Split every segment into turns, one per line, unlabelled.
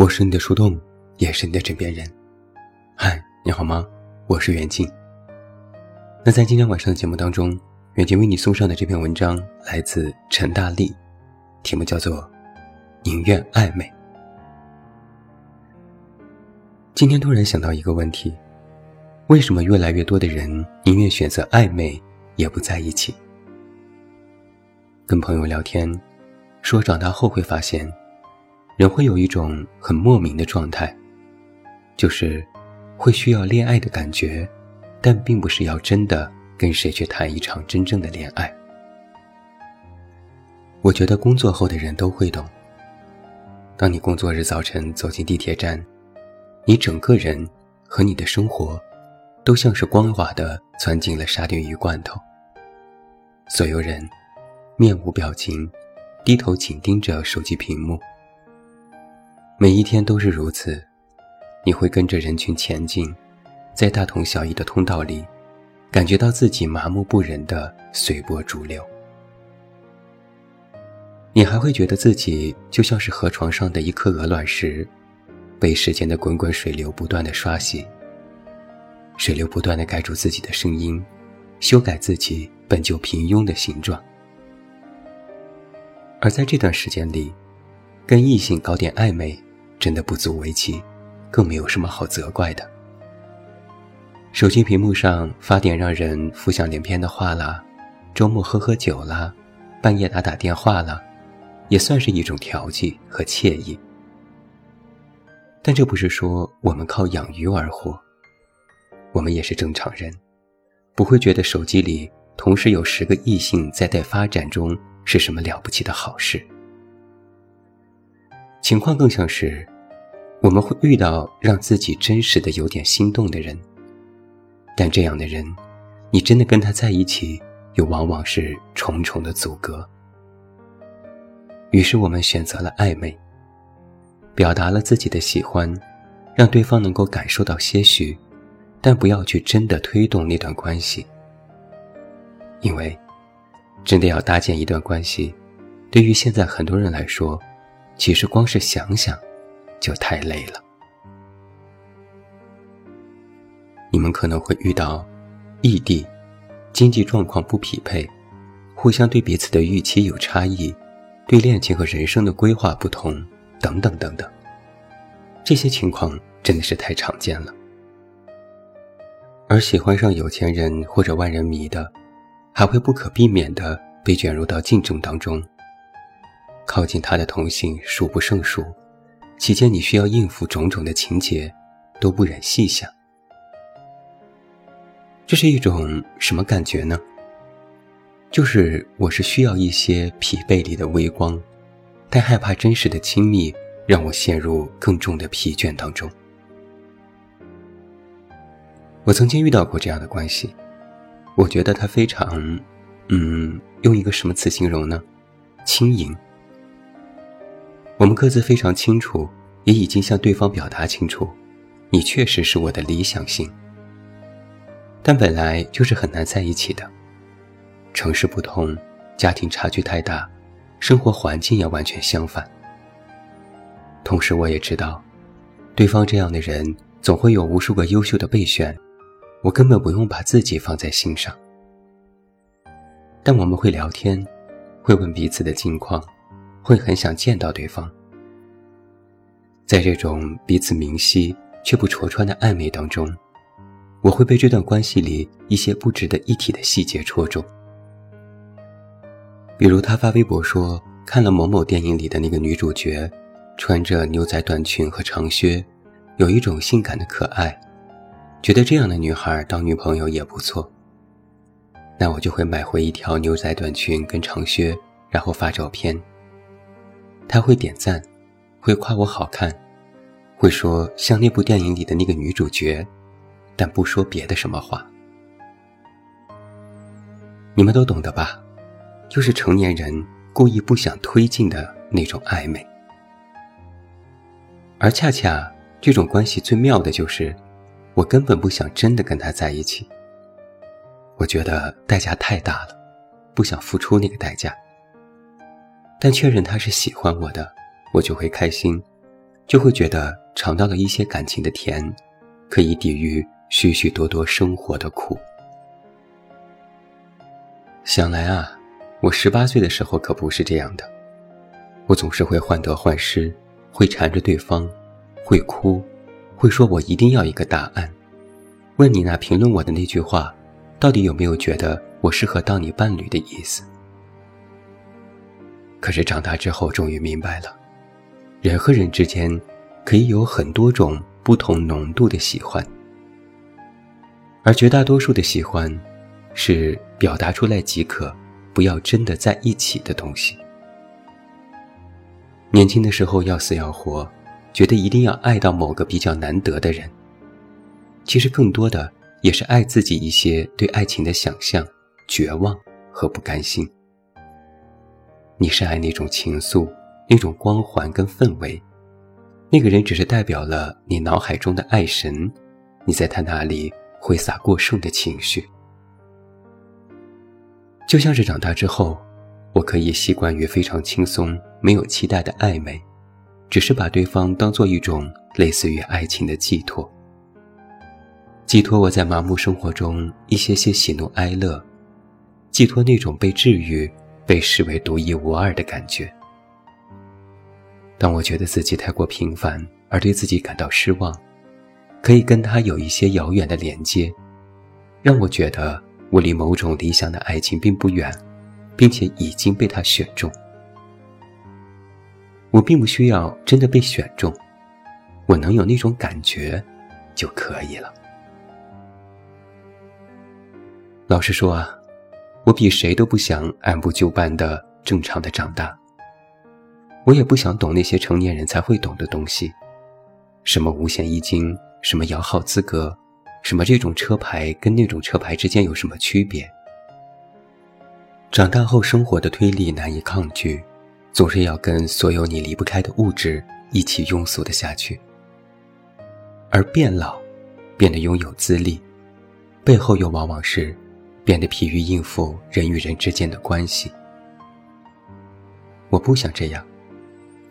我是你的树洞，也是你的枕边人。嗨，你好吗？我是袁静。那在今天晚上的节目当中，袁静为你送上的这篇文章来自陈大力，题目叫做《宁愿暧昧》。今天突然想到一个问题：为什么越来越多的人宁愿选择暧昧，也不在一起？跟朋友聊天，说长大后会发现。人会有一种很莫名的状态，就是会需要恋爱的感觉，但并不是要真的跟谁去谈一场真正的恋爱。我觉得工作后的人都会懂。当你工作日早晨走进地铁站，你整个人和你的生活，都像是光滑的钻进了沙丁鱼罐头。所有人面无表情，低头紧盯着手机屏幕。每一天都是如此，你会跟着人群前进，在大同小异的通道里，感觉到自己麻木不仁的随波逐流。你还会觉得自己就像是河床上的一颗鹅卵石，被时间的滚滚水流不断的刷洗，水流不断的盖住自己的声音，修改自己本就平庸的形状。而在这段时间里，跟异性搞点暧昧。真的不足为奇，更没有什么好责怪的。手机屏幕上发点让人浮想联翩的话啦，周末喝喝酒啦，半夜打打电话啦，也算是一种调剂和惬意。但这不是说我们靠养鱼而活，我们也是正常人，不会觉得手机里同时有十个异性在待发展中是什么了不起的好事。情况更像是，我们会遇到让自己真实的有点心动的人，但这样的人，你真的跟他在一起，又往往是重重的阻隔。于是我们选择了暧昧，表达了自己的喜欢，让对方能够感受到些许，但不要去真的推动那段关系，因为，真的要搭建一段关系，对于现在很多人来说。其实光是想想，就太累了。你们可能会遇到异地、经济状况不匹配、互相对彼此的预期有差异、对恋情和人生的规划不同等等等等。这些情况真的是太常见了。而喜欢上有钱人或者万人迷的，还会不可避免的被卷入到竞争当中。靠近他的同性数不胜数，期间你需要应付种种的情节，都不忍细想。这是一种什么感觉呢？就是我是需要一些疲惫里的微光，但害怕真实的亲密让我陷入更重的疲倦当中。我曾经遇到过这样的关系，我觉得他非常，嗯，用一个什么词形容呢？轻盈。我们各自非常清楚，也已经向对方表达清楚，你确实是我的理想型。但本来就是很难在一起的，城市不同，家庭差距太大，生活环境也完全相反。同时，我也知道，对方这样的人总会有无数个优秀的备选，我根本不用把自己放在心上。但我们会聊天，会问彼此的近况。会很想见到对方，在这种彼此明晰却不戳穿的暧昧当中，我会被这段关系里一些不值得一提的细节戳中。比如他发微博说看了某某电影里的那个女主角，穿着牛仔短裙和长靴，有一种性感的可爱，觉得这样的女孩当女朋友也不错。那我就会买回一条牛仔短裙跟长靴，然后发照片。他会点赞，会夸我好看，会说像那部电影里的那个女主角，但不说别的什么话。你们都懂得吧？就是成年人故意不想推进的那种暧昧。而恰恰这种关系最妙的就是，我根本不想真的跟他在一起。我觉得代价太大了，不想付出那个代价。但确认他是喜欢我的，我就会开心，就会觉得尝到了一些感情的甜，可以抵御许许多多生活的苦。想来啊，我十八岁的时候可不是这样的，我总是会患得患失，会缠着对方，会哭，会说我一定要一个答案，问你那评论我的那句话，到底有没有觉得我适合当你伴侣的意思？可是长大之后，终于明白了，人和人之间可以有很多种不同浓度的喜欢，而绝大多数的喜欢，是表达出来即可，不要真的在一起的东西。年轻的时候要死要活，觉得一定要爱到某个比较难得的人，其实更多的也是爱自己一些对爱情的想象、绝望和不甘心。你是爱那种情愫，那种光环跟氛围，那个人只是代表了你脑海中的爱神，你在他那里挥洒过剩的情绪。就像是长大之后，我可以习惯于非常轻松、没有期待的暧昧，只是把对方当做一种类似于爱情的寄托，寄托我在麻木生活中一些些喜怒哀乐，寄托那种被治愈。被视为独一无二的感觉。当我觉得自己太过平凡，而对自己感到失望，可以跟他有一些遥远的连接，让我觉得我离某种理想的爱情并不远，并且已经被他选中。我并不需要真的被选中，我能有那种感觉就可以了。老实说啊。我比谁都不想按部就班的正常的长大。我也不想懂那些成年人才会懂的东西，什么五险一金，什么摇号资格，什么这种车牌跟那种车牌之间有什么区别。长大后生活的推力难以抗拒，总是要跟所有你离不开的物质一起庸俗的下去。而变老，变得拥有资历，背后又往往是。变得疲于应付人与人之间的关系，我不想这样，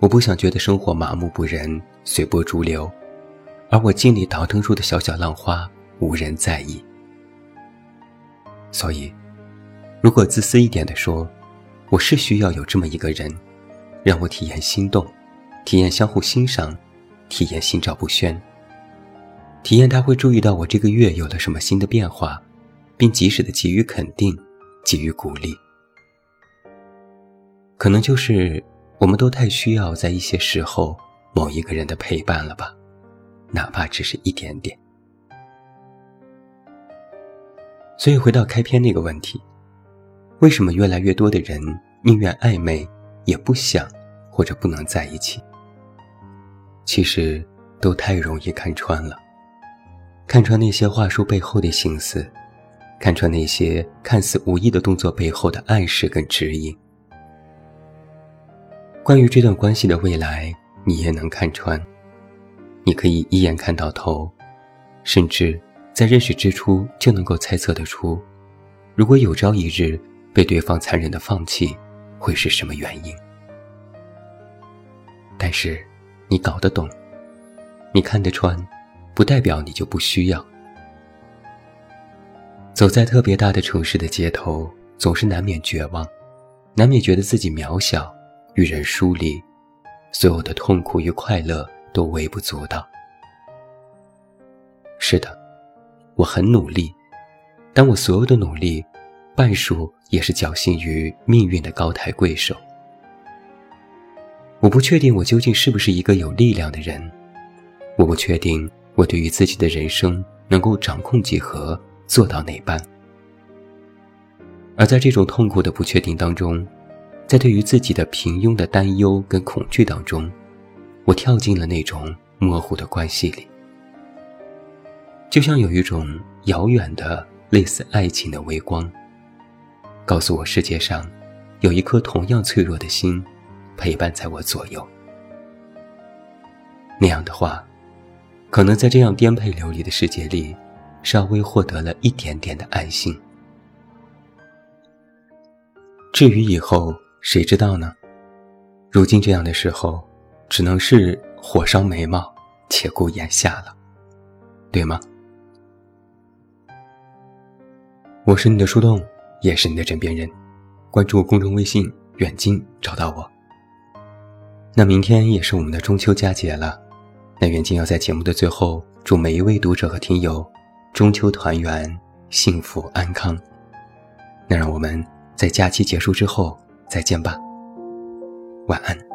我不想觉得生活麻木不仁、随波逐流，而我尽力倒腾出的小小浪花无人在意。所以，如果自私一点的说，我是需要有这么一个人，让我体验心动，体验相互欣赏，体验心照不宣，体验他会注意到我这个月有了什么新的变化。并及时的给予肯定，给予鼓励。可能就是我们都太需要在一些时候某一个人的陪伴了吧，哪怕只是一点点。所以回到开篇那个问题，为什么越来越多的人宁愿暧昧，也不想或者不能在一起？其实都太容易看穿了，看穿那些话术背后的心思。看穿那些看似无意的动作背后的暗示跟指引。关于这段关系的未来，你也能看穿。你可以一眼看到头，甚至在认识之初就能够猜测得出，如果有朝一日被对方残忍的放弃，会是什么原因。但是，你搞得懂，你看得穿，不代表你就不需要。走在特别大的城市的街头，总是难免绝望，难免觉得自己渺小，与人疏离，所有的痛苦与快乐都微不足道。是的，我很努力，但我所有的努力，半数也是侥幸于命运的高抬贵手。我不确定我究竟是不是一个有力量的人，我不确定我对于自己的人生能够掌控几何。做到哪般？而在这种痛苦的不确定当中，在对于自己的平庸的担忧跟恐惧当中，我跳进了那种模糊的关系里，就像有一种遥远的类似爱情的微光，告诉我世界上有一颗同样脆弱的心陪伴在我左右。那样的话，可能在这样颠沛流离的世界里。稍微获得了一点点的安心。至于以后，谁知道呢？如今这样的时候，只能是火烧眉毛，且顾眼下了，对吗？我是你的树洞，也是你的枕边人。关注公众微信“远近”，找到我。那明天也是我们的中秋佳节了，那远近要在节目的最后祝每一位读者和听友中秋团圆、幸福安康。那让我们在假期结束之后再见吧，晚安。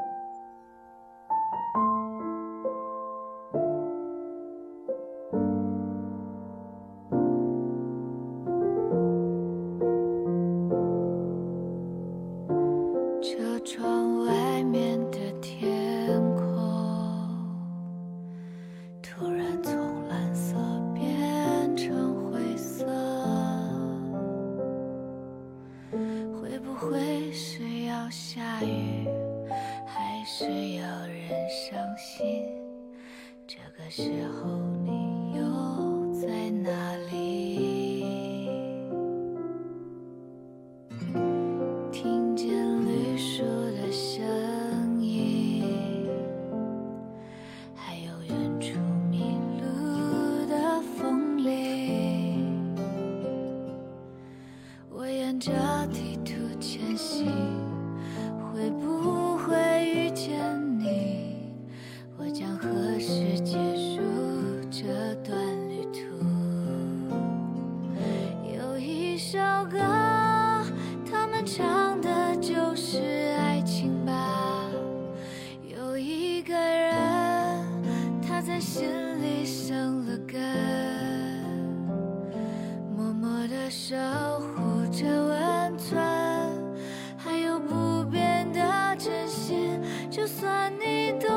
候算你的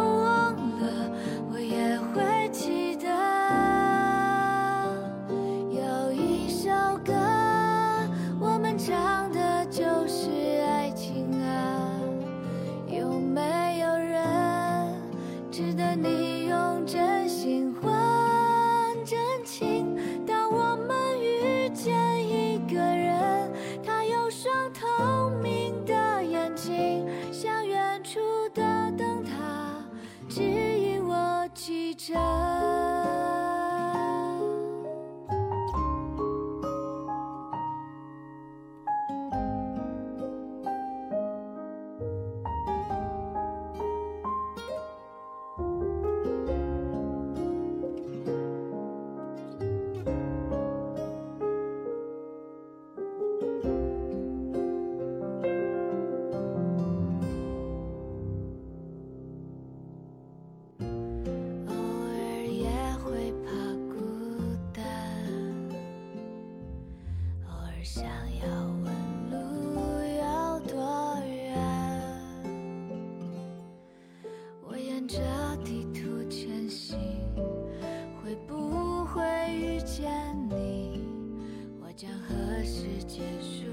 结束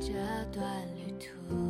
这段旅途？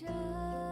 着